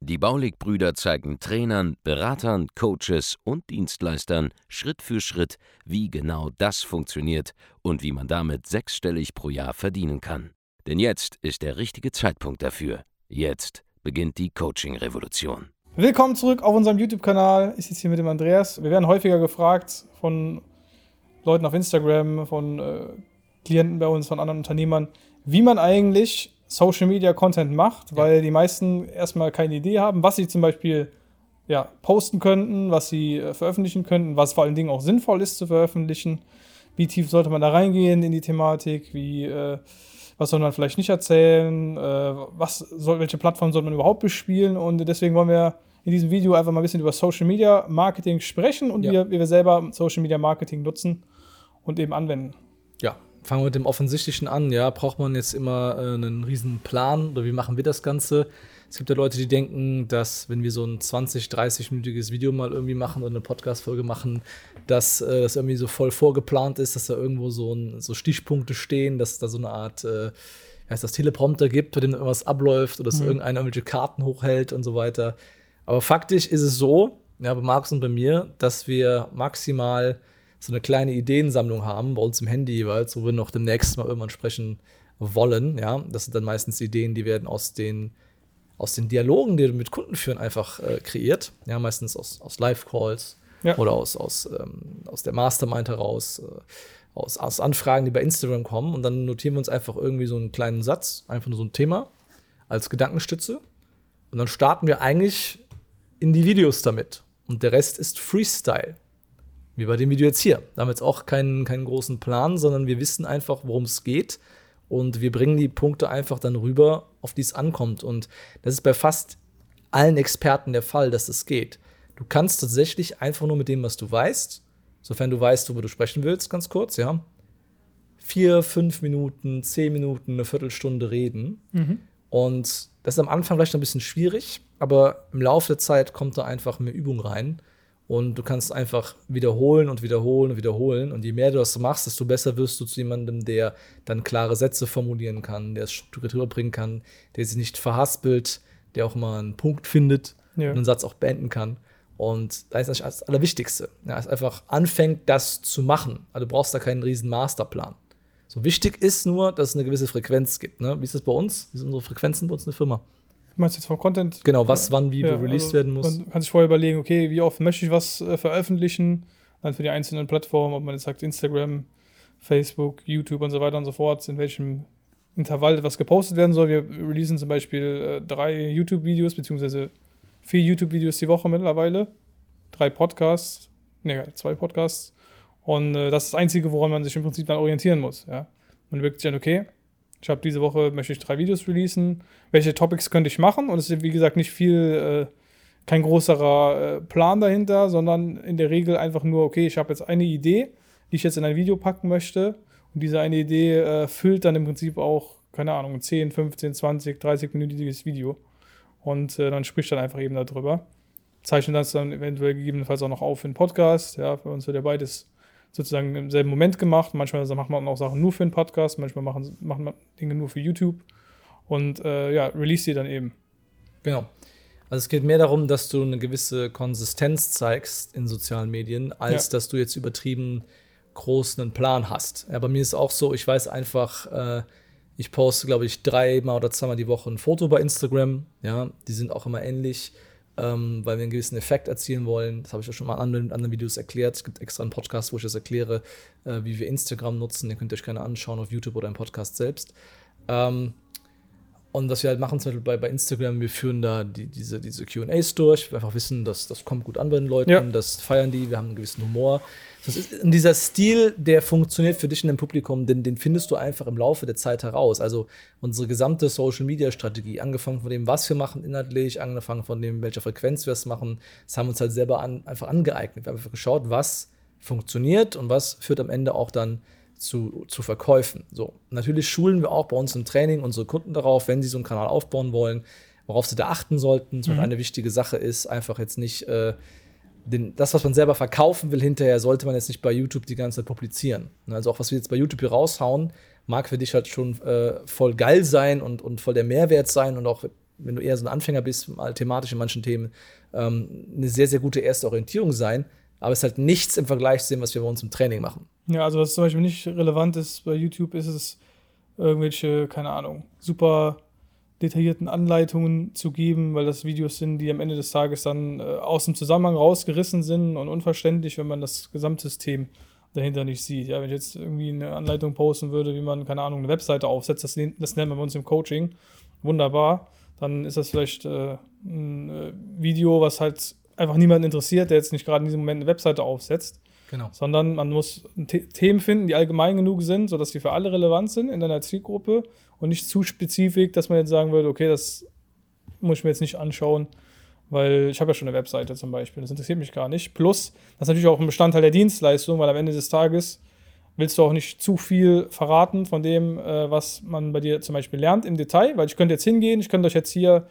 Die Baulig-Brüder zeigen Trainern, Beratern, Coaches und Dienstleistern Schritt für Schritt, wie genau das funktioniert und wie man damit sechsstellig pro Jahr verdienen kann. Denn jetzt ist der richtige Zeitpunkt dafür. Jetzt beginnt die Coaching-Revolution. Willkommen zurück auf unserem YouTube-Kanal. Ich sitze hier mit dem Andreas. Wir werden häufiger gefragt von Leuten auf Instagram, von äh, Klienten bei uns, von anderen Unternehmern, wie man eigentlich Social Media Content macht, weil ja. die meisten erstmal keine Idee haben, was sie zum Beispiel ja, posten könnten, was sie äh, veröffentlichen könnten, was vor allen Dingen auch sinnvoll ist zu veröffentlichen. Wie tief sollte man da reingehen in die Thematik? Wie, äh, was soll man vielleicht nicht erzählen? Äh, was soll, welche Plattform soll man überhaupt bespielen? Und deswegen wollen wir in diesem Video einfach mal ein bisschen über Social Media Marketing sprechen und ja. wie, wie wir selber Social Media Marketing nutzen und eben anwenden. Ja, fangen wir mit dem Offensichtlichen an. Ja, braucht man jetzt immer äh, einen riesen Plan oder wie machen wir das Ganze? Es gibt ja Leute, die denken, dass wenn wir so ein 20, 30-minütiges Video mal irgendwie machen oder eine Podcast-Folge machen, dass äh, das irgendwie so voll vorgeplant ist, dass da irgendwo so, ein, so Stichpunkte stehen, dass da so eine Art äh, heißt das Teleprompter gibt, bei dem irgendwas abläuft oder dass mhm. irgendeiner irgendwelche Karten hochhält und so weiter. Aber faktisch ist es so, ja, bei Marx und bei mir, dass wir maximal so eine kleine Ideensammlung haben, bei uns im Handy jeweils, wo wir noch demnächst mal irgendwann sprechen wollen. Ja, das sind dann meistens Ideen, die werden aus den, aus den Dialogen, die wir mit Kunden führen, einfach äh, kreiert. Ja, meistens aus, aus Live-Calls ja. oder aus, aus, ähm, aus der Mastermind heraus, äh, aus, aus Anfragen, die bei Instagram kommen. Und dann notieren wir uns einfach irgendwie so einen kleinen Satz, einfach nur so ein Thema als Gedankenstütze. Und dann starten wir eigentlich in die Videos damit. Und der Rest ist Freestyle. Wie bei dem Video jetzt hier. Da haben wir jetzt auch keinen, keinen großen Plan, sondern wir wissen einfach, worum es geht. Und wir bringen die Punkte einfach dann rüber, auf die es ankommt. Und das ist bei fast allen Experten der Fall, dass es das geht. Du kannst tatsächlich einfach nur mit dem, was du weißt, sofern du weißt, worüber du sprechen willst, ganz kurz, ja, vier, fünf Minuten, zehn Minuten, eine Viertelstunde reden. Mhm. Und das ist am Anfang vielleicht ein bisschen schwierig, aber im Laufe der Zeit kommt da einfach mehr Übung rein. Und du kannst einfach wiederholen und wiederholen und wiederholen. Und je mehr du das machst, desto besser wirst du zu jemandem, der dann klare Sätze formulieren kann, der es strukturiert rüberbringen kann, der sich nicht verhaspelt, der auch mal einen Punkt findet ja. und einen Satz auch beenden kann. Und da ist das, Allerwichtigste. Ja, es einfach anfängt, das zu machen. Also du brauchst da keinen riesen Masterplan. So wichtig ist nur, dass es eine gewisse Frequenz gibt. Ne? Wie ist das bei uns? Wie sind unsere Frequenzen bei uns in der Firma? Meinst du jetzt vom Content? Genau, was, wann, wie ja, released also werden muss. Man kann sich vorher überlegen, okay, wie oft möchte ich was äh, veröffentlichen? Dann für die einzelnen Plattformen, ob man jetzt sagt Instagram, Facebook, YouTube und so weiter und so fort, in welchem Intervall etwas gepostet werden soll. Wir releasen zum Beispiel äh, drei YouTube-Videos, beziehungsweise vier YouTube-Videos die Woche mittlerweile. Drei Podcasts, ne, zwei Podcasts. Und äh, das ist das Einzige, woran man sich im Prinzip dann orientieren muss. Ja? Man wirkt sich dann, okay, ich habe diese Woche, möchte ich drei Videos releasen. Welche Topics könnte ich machen? Und es ist, wie gesagt, nicht viel, äh, kein größerer äh, Plan dahinter, sondern in der Regel einfach nur, okay, ich habe jetzt eine Idee, die ich jetzt in ein Video packen möchte. Und diese eine Idee äh, füllt dann im Prinzip auch, keine Ahnung, 10, 15, 20, 30-minütiges Video. Und äh, dann spricht dann einfach eben darüber. Zeichnet das dann eventuell gegebenenfalls auch noch auf in Podcast. Ja, für uns wird ja beides sozusagen im selben Moment gemacht. Manchmal macht man auch Sachen nur für einen Podcast, manchmal machen, macht man Dinge nur für YouTube und äh, ja, release sie dann eben. Genau. Also es geht mehr darum, dass du eine gewisse Konsistenz zeigst in sozialen Medien, als ja. dass du jetzt übertrieben groß einen Plan hast. Ja, bei mir ist es auch so, ich weiß einfach, äh, ich poste, glaube ich, dreimal oder zweimal die Woche ein Foto bei Instagram. Ja, die sind auch immer ähnlich ähm, weil wir einen gewissen Effekt erzielen wollen. Das habe ich ja schon mal in anderen, anderen, Videos erklärt. Es gibt extra einen Podcast, wo ich das erkläre, äh, wie wir Instagram nutzen. Den könnt ihr euch gerne anschauen auf YouTube oder im Podcast selbst. Ähm, und was wir halt machen, zum Beispiel bei, bei Instagram, wir führen da die, diese, diese QAs durch. Wir einfach wissen, dass das kommt gut an bei den Leuten, ja. das feiern die, wir haben einen gewissen Humor. Das ist dieser Stil, der funktioniert für dich in dem Publikum, den, den findest du einfach im Laufe der Zeit heraus. Also unsere gesamte Social Media Strategie, angefangen von dem, was wir machen inhaltlich, angefangen von dem, welcher Frequenz wir es machen, das haben wir uns halt selber an, einfach angeeignet. Wir haben einfach geschaut, was funktioniert und was führt am Ende auch dann zu, zu Verkäufen. So, natürlich schulen wir auch bei uns im Training unsere Kunden darauf, wenn sie so einen Kanal aufbauen wollen, worauf sie da achten sollten. Zum mhm. eine wichtige Sache ist einfach jetzt nicht äh, den, das, was man selber verkaufen will, hinterher sollte man jetzt nicht bei YouTube die ganze Zeit publizieren. Also auch was wir jetzt bei YouTube hier raushauen, mag für dich halt schon äh, voll geil sein und, und voll der Mehrwert sein und auch wenn du eher so ein Anfänger bist, mal thematisch in manchen Themen, ähm, eine sehr, sehr gute erste Orientierung sein. Aber es ist halt nichts im Vergleich zu dem, was wir bei uns im Training machen. Ja, also was zum Beispiel nicht relevant ist bei YouTube, ist es irgendwelche, keine Ahnung, super detaillierten Anleitungen zu geben, weil das Videos sind, die am Ende des Tages dann äh, aus dem Zusammenhang rausgerissen sind und unverständlich, wenn man das Gesamtsystem dahinter nicht sieht. Ja, wenn ich jetzt irgendwie eine Anleitung posten würde, wie man, keine Ahnung, eine Webseite aufsetzt, das, das nennt man bei uns im Coaching, wunderbar, dann ist das vielleicht äh, ein äh, Video, was halt einfach niemanden interessiert, der jetzt nicht gerade in diesem Moment eine Webseite aufsetzt. Genau. Sondern man muss Themen finden, die allgemein genug sind, sodass sie für alle relevant sind in deiner Zielgruppe und nicht zu spezifisch, dass man jetzt sagen würde, okay, das muss ich mir jetzt nicht anschauen, weil ich habe ja schon eine Webseite zum Beispiel, das interessiert mich gar nicht. Plus, das ist natürlich auch ein Bestandteil der Dienstleistung, weil am Ende des Tages willst du auch nicht zu viel verraten von dem, äh, was man bei dir zum Beispiel lernt im Detail, weil ich könnte jetzt hingehen, ich könnte euch jetzt hier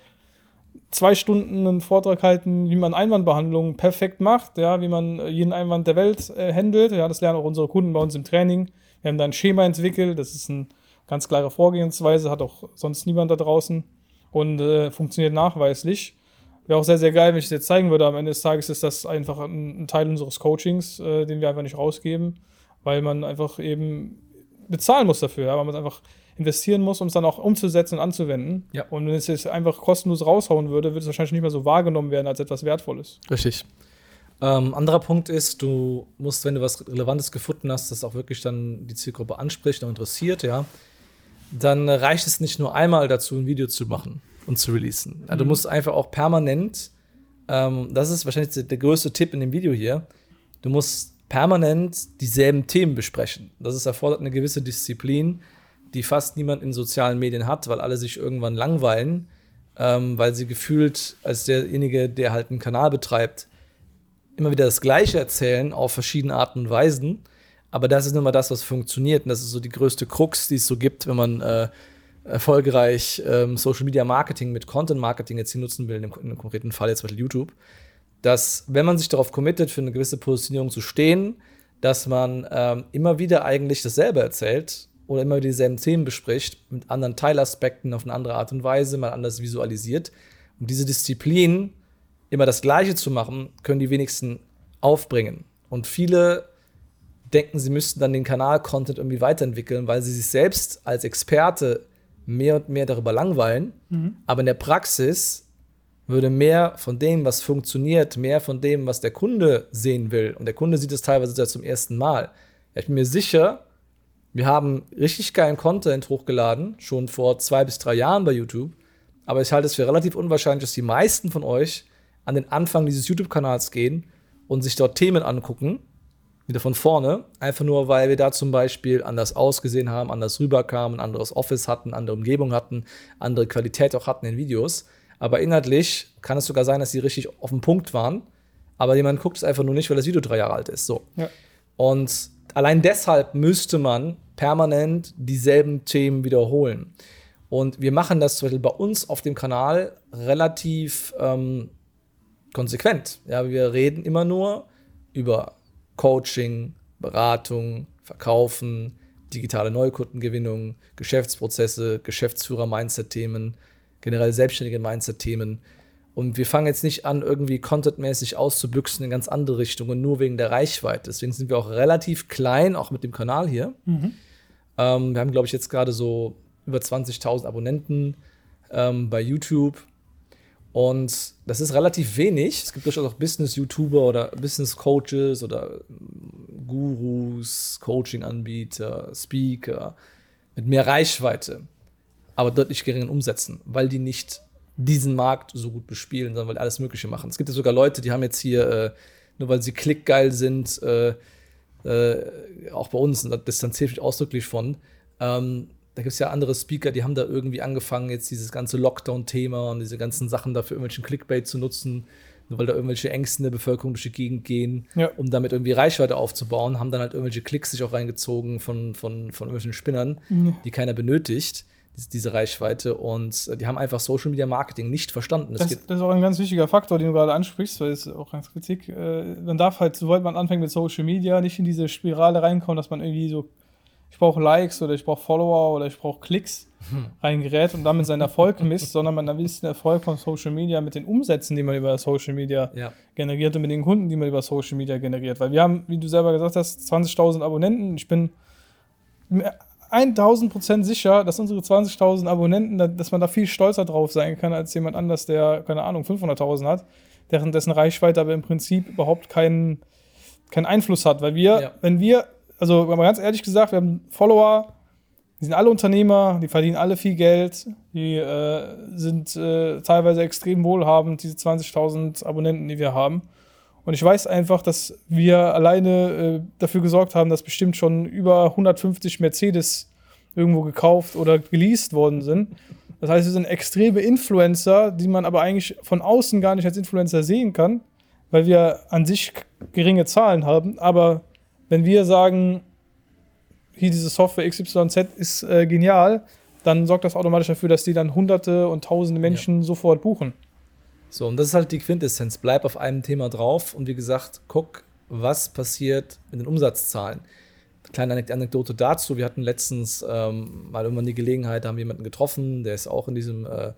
zwei Stunden einen Vortrag halten, wie man Einwandbehandlung perfekt macht, ja, wie man jeden Einwand der Welt äh, handelt. Ja, das lernen auch unsere Kunden bei uns im Training. Wir haben da ein Schema entwickelt, das ist eine ganz klare Vorgehensweise, hat auch sonst niemand da draußen und äh, funktioniert nachweislich. Wäre auch sehr, sehr geil, wenn ich es jetzt zeigen würde. Am Ende des Tages ist das einfach ein, ein Teil unseres Coachings, äh, den wir einfach nicht rausgeben, weil man einfach eben bezahlen muss dafür, ja, weil man es einfach investieren muss, um es dann auch umzusetzen und anzuwenden. Ja. Und wenn es jetzt einfach kostenlos raushauen würde, würde es wahrscheinlich nicht mehr so wahrgenommen werden als etwas Wertvolles. Richtig. Ähm, anderer Punkt ist, du musst, wenn du was Relevantes gefunden hast, das auch wirklich dann die Zielgruppe anspricht und interessiert, ja, dann reicht es nicht nur einmal dazu, ein Video zu machen und zu releasen. Ja, du mhm. musst einfach auch permanent, ähm, das ist wahrscheinlich der größte Tipp in dem Video hier, du musst permanent dieselben Themen besprechen. Das ist erfordert eine gewisse Disziplin, die fast niemand in sozialen Medien hat, weil alle sich irgendwann langweilen, ähm, weil sie gefühlt als derjenige, der halt einen Kanal betreibt, immer wieder das Gleiche erzählen auf verschiedene Arten und Weisen. Aber das ist mal das, was funktioniert. Und das ist so die größte Krux, die es so gibt, wenn man äh, erfolgreich ähm, Social Media Marketing mit Content Marketing jetzt hier nutzen will, in einem konkreten Fall jetzt Beispiel YouTube, dass wenn man sich darauf committet, für eine gewisse Positionierung zu stehen, dass man ähm, immer wieder eigentlich dasselbe erzählt oder immer dieselben Themen bespricht, mit anderen Teilaspekten auf eine andere Art und Weise, mal anders visualisiert. Um diese Disziplin immer das Gleiche zu machen, können die wenigsten aufbringen. Und viele denken, sie müssten dann den Kanal-Content irgendwie weiterentwickeln, weil sie sich selbst als Experte mehr und mehr darüber langweilen. Mhm. Aber in der Praxis würde mehr von dem, was funktioniert, mehr von dem, was der Kunde sehen will, und der Kunde sieht es teilweise zum ersten Mal. Ja, ich bin mir sicher, wir haben richtig geilen Content hochgeladen, schon vor zwei bis drei Jahren bei YouTube. Aber ich halte es für relativ unwahrscheinlich, dass die meisten von euch an den Anfang dieses YouTube-Kanals gehen und sich dort Themen angucken, wieder von vorne, einfach nur, weil wir da zum Beispiel anders ausgesehen haben, anders rüberkamen, ein anderes Office hatten, andere Umgebung hatten, andere Qualität auch hatten in Videos. Aber inhaltlich kann es sogar sein, dass sie richtig auf dem Punkt waren. Aber jemand guckt es einfach nur nicht, weil das Video drei Jahre alt ist. So. Ja. Und allein deshalb müsste man permanent dieselben Themen wiederholen. Und wir machen das zum Beispiel bei uns auf dem Kanal relativ ähm, konsequent. Ja, wir reden immer nur über Coaching, Beratung, Verkaufen, digitale Neukundengewinnung, Geschäftsprozesse, Geschäftsführer-Mindset-Themen, generell selbstständige Mindset-Themen. Und wir fangen jetzt nicht an, irgendwie contentmäßig auszubüchsen in ganz andere Richtungen, nur wegen der Reichweite. Deswegen sind wir auch relativ klein, auch mit dem Kanal hier. Mhm. Ähm, wir haben, glaube ich, jetzt gerade so über 20.000 Abonnenten ähm, bei YouTube. Und das ist relativ wenig. Es gibt durchaus auch Business-YouTuber oder Business-Coaches oder Gurus, Coaching-Anbieter, Speaker mit mehr Reichweite, aber deutlich geringen Umsätzen, weil die nicht diesen Markt so gut bespielen, sondern weil die alles Mögliche machen. Es gibt ja sogar Leute, die haben jetzt hier, äh, nur weil sie klickgeil sind, äh, äh, auch bei uns, und da distanziere ich mich ausdrücklich von, ähm, da gibt es ja andere Speaker, die haben da irgendwie angefangen, jetzt dieses ganze Lockdown-Thema und diese ganzen Sachen da für irgendwelchen Clickbait zu nutzen, nur weil da irgendwelche Ängste in der Bevölkerung durch die Gegend gehen, Ja. um damit irgendwie Reichweite aufzubauen, haben dann halt irgendwelche Klicks sich auch reingezogen von, von, von irgendwelchen Spinnern, die keiner benötigt, diese, Reichweite. Und äh, die haben einfach Social Media Marketing nicht verstanden. Das, geht, das ist auch ein ganz wichtiger Faktor, den du gerade ansprichst, weil es auch ganz witzig. Äh, man darf halt, sobald man anfängt mit Social Media, nicht in diese Spirale reinkommen, dass man irgendwie so, ich brauche Likes oder ich brauche Follower oder ich brauche Klicks reingerät und damit seinen Erfolg misst, sondern man misst den Erfolg von Social Media mit den Umsätzen, die man über Social Media ja. generiert und mit den Kunden, die man über Social Media generiert. Weil wir haben, wie du selber gesagt hast, 20.000 Abonnenten. Ich bin 1000 Prozent sicher, dass unsere 20.000 Abonnenten, da- dass man da viel stolzer drauf sein kann, als jemand anders, der, keine Ahnung, 500.000 hat, deren dessen Reichweite aber im Prinzip überhaupt keinen, keinen Einfluss hat. Weil wir, Ja. wenn wir, also mal ganz ehrlich gesagt, wir haben Follower, die sind alle Unternehmer, die verdienen alle viel Geld, die äh, sind äh, teilweise extrem wohlhabend, diese 20.000 Abonnenten, die wir haben. Und ich weiß einfach, dass wir alleine äh, dafür gesorgt haben, dass bestimmt schon über 150 Mercedes irgendwo gekauft oder geleast worden sind. Das heißt, wir sind extreme Influencer, die man aber eigentlich von außen gar nicht als Influencer sehen kann, weil wir an sich geringe Zahlen haben. Aber wenn wir sagen, hier diese Software XYZ ist äh, genial, dann sorgt das automatisch dafür, dass die dann hunderte und tausende Menschen sofort buchen. So, und das ist halt die Quintessenz. Bleib auf einem Thema drauf und wie gesagt, guck, was passiert mit den Umsatzzahlen. Kleine Anek- Anekdote dazu. Wir hatten letztens ähm, mal irgendwann die Gelegenheit, da haben wir jemanden getroffen, der ist auch in diesem äh,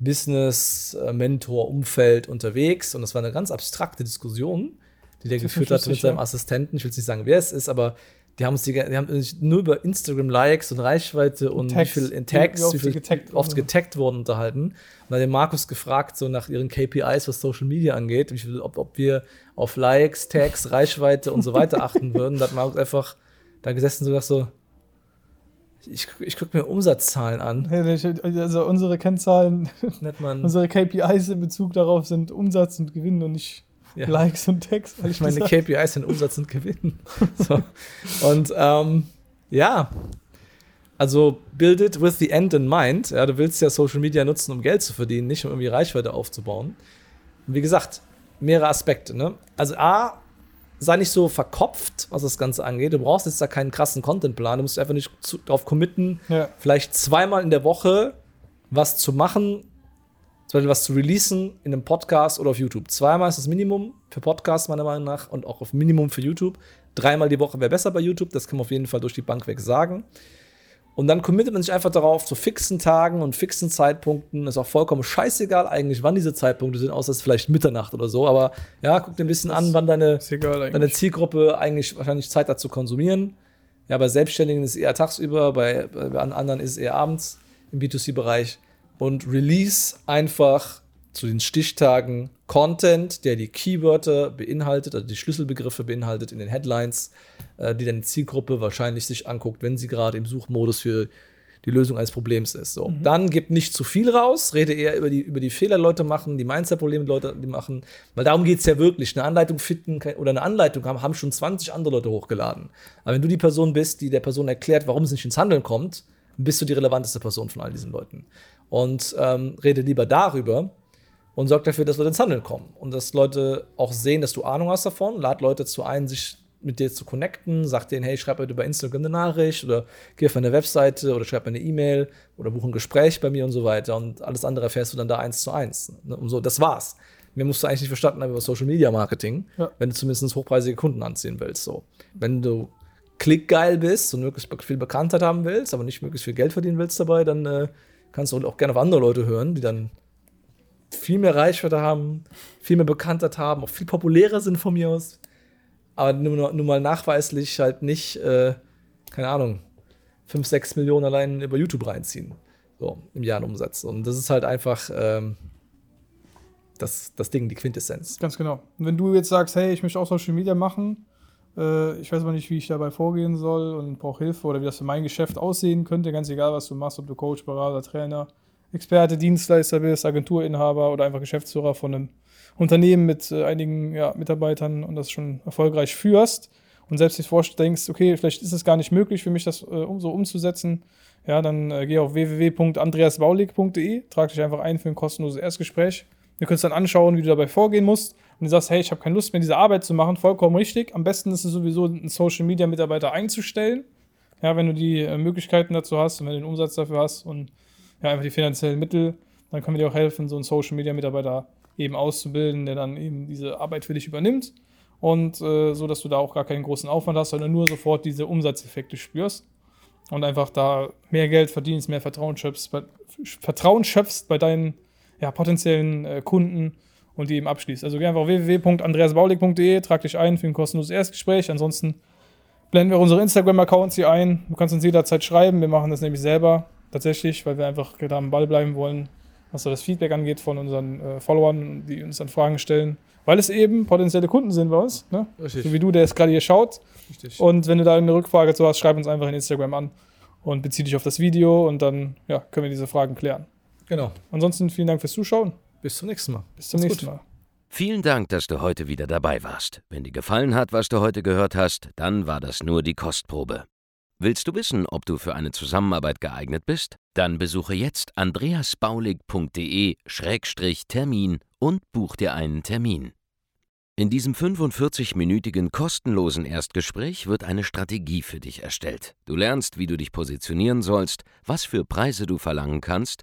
Business-Mentor-Umfeld unterwegs und das war eine ganz abstrakte Diskussion, die der geführt hat mit seinem ja. Assistenten. Ich will jetzt nicht sagen, wer es ist, aber die haben uns die, die haben sich nur über Instagram-Likes und Reichweite und Tags. wie viel in Tags, wie oft wie viel getaggt oft getaggt wurden unterhalten. Und dann den Markus gefragt, so nach ihren KPIs, was Social Media angeht, viel, ob, ob wir auf Likes, Tags, Reichweite und so weiter achten würden. Da hat Markus einfach da gesessen und so gesagt so, ich, ich gucke mir Umsatzzahlen an. Also unsere Kennzahlen, unsere KPIs in Bezug darauf sind Umsatz und Gewinn und nicht Ja. Likes und Text. weil ich meine, das- KPIs sind Umsatz und Gewinn. So. Und ähm, ja, also build it with the end in mind. Ja, du willst ja Social Media nutzen, um Geld zu verdienen, nicht um irgendwie Reichweite aufzubauen. Und wie gesagt, mehrere Aspekte. Ne? Also A, sei nicht so verkopft, was das Ganze angeht. Du brauchst jetzt da keinen krassen Contentplan. Du musst einfach nicht zu, darauf committen, Ja. vielleicht zweimal in der Woche was zu machen, zum Beispiel was zu releasen in einem Podcast oder auf YouTube. Zweimal ist das Minimum für Podcasts meiner Meinung nach und auch auf Minimum für YouTube. Dreimal die Woche wäre besser bei YouTube, das kann man auf jeden Fall durch die Bank weg sagen. Und dann committet man sich einfach darauf, zu fixen Tagen und fixen Zeitpunkten. Ist auch vollkommen scheißegal eigentlich, wann diese Zeitpunkte sind, außer es ist vielleicht Mitternacht oder so. Aber ja, guck dir ein bisschen an, wann deine, deine. Zielgruppe eigentlich wahrscheinlich Zeit hat zu konsumieren. Ja, bei Selbstständigen ist es eher tagsüber, bei, bei anderen ist es eher abends im B2C-Bereich. Und release einfach zu den Stichtagen Content, der die Keywörter beinhaltet, also die Schlüsselbegriffe beinhaltet in den Headlines, äh, die deine Zielgruppe wahrscheinlich sich anguckt, wenn sie gerade im Suchmodus für die Lösung eines Problems ist. So. Dann gib nicht zu viel raus, rede eher über die, über die Fehler, Leute machen, die Mindset-Probleme, Leute die machen, weil darum geht es ja wirklich. Eine Anleitung finden oder eine Anleitung haben, haben schon 20 andere Leute hochgeladen. Aber wenn du die Person bist, die der Person erklärt, warum es nicht ins Handeln kommt, bist du die relevanteste Person von all diesen Leuten. Und ähm, rede lieber darüber und sorg dafür, dass Leute ins Handeln kommen. Und dass Leute auch sehen, dass du Ahnung hast davon. Lad Leute zu ein, sich mit dir zu connecten. Sag denen, hey, schreib heute über Instagram eine Nachricht oder geh auf meine Webseite oder schreib mir eine E-Mail oder buch ein Gespräch bei mir und so weiter. Und alles andere erfährst du dann da eins zu eins. Ne? Und so, das war's. Mehr musst du eigentlich nicht verstanden haben über Social Media Marketing, Ja. wenn du zumindest hochpreisige Kunden anziehen willst. So. Wenn du klickgeil bist und möglichst viel Bekanntheit haben willst, aber nicht möglichst viel Geld verdienen willst dabei, dann äh, kannst du auch gerne auf andere Leute hören, die dann viel mehr Reichweite haben, viel mehr Bekanntheit haben, auch viel populärer sind von mir aus. Aber nur, nur mal nachweislich halt nicht, äh, keine Ahnung, 5, 6 Millionen allein über YouTube reinziehen. So, im Jahr Umsatz. Und das ist halt einfach ähm, das, das Ding, die Quintessenz. Ganz genau. Und wenn du jetzt sagst, hey, ich möchte auch Social Media machen, äh, ich weiß aber nicht, wie ich dabei vorgehen soll und brauche Hilfe oder wie das für mein Geschäft aussehen könnte, ganz egal, was du machst, ob du Coach, Berater, Trainer, Experte, Dienstleister bist, Agenturinhaber oder einfach Geschäftsführer von einem Unternehmen mit äh, einigen ja, Mitarbeitern und das schon erfolgreich führst und selbst dich vorstellst, okay, vielleicht ist es gar nicht möglich für mich, das äh, so umzusetzen, ja, dann äh, geh auf www.andreasbaulig.de, trag dich einfach ein für ein kostenloses Erstgespräch. Können uns dann anschauen, wie du dabei vorgehen musst. Und du sagst, hey, ich habe keine Lust mehr, diese Arbeit zu machen, vollkommen richtig. Am besten ist es sowieso, einen Social Media Mitarbeiter einzustellen. Ja, wenn du die äh, Möglichkeiten dazu hast und wenn du den Umsatz dafür hast und ja, einfach die finanziellen Mittel, dann können wir dir auch helfen, so einen Social Media Mitarbeiter eben auszubilden, der dann eben diese Arbeit für dich übernimmt. Und äh, so, dass du da auch gar keinen großen Aufwand hast, sondern nur sofort diese Umsatzeffekte spürst und einfach da mehr Geld verdienst, mehr Vertrauen schöpfst, bei, Vertrauen schöpfst bei deinen ja, potenziellen äh, Kunden und die eben abschließt. Also geh einfach auf www.andreasbaulig.de, trag dich ein für ein kostenloses Erstgespräch. Ansonsten blenden wir unsere Instagram-Accounts hier ein. Du kannst uns jederzeit schreiben. Wir machen das nämlich selber tatsächlich, weil wir einfach da am Ball bleiben wollen, was so das Feedback angeht von unseren äh, Followern, die uns dann Fragen stellen. Weil es eben potenzielle Kunden sind bei uns. Ne? Richtig. So wie du, der es gerade hier schaut. Richtig. Und wenn du da eine Rückfrage zu hast, schreib uns einfach in Instagram an und bezieh dich auf das Video und dann ja, können wir diese Fragen klären. Genau. Ansonsten vielen Dank fürs Zuschauen. Bis zum nächsten Mal. Bis zum Macht's nächsten gut. Mal. Vielen Dank, dass du heute wieder dabei warst. Wenn dir gefallen hat, was du heute gehört hast, dann war das nur die Kostprobe. Willst du wissen, ob du für eine Zusammenarbeit geeignet bist? Dann besuche jetzt andreasbaulig.de-termin und buch dir einen Termin. In diesem 45-minütigen kostenlosen Erstgespräch wird eine Strategie für dich erstellt. Du lernst, wie du dich positionieren sollst, was für Preise du verlangen kannst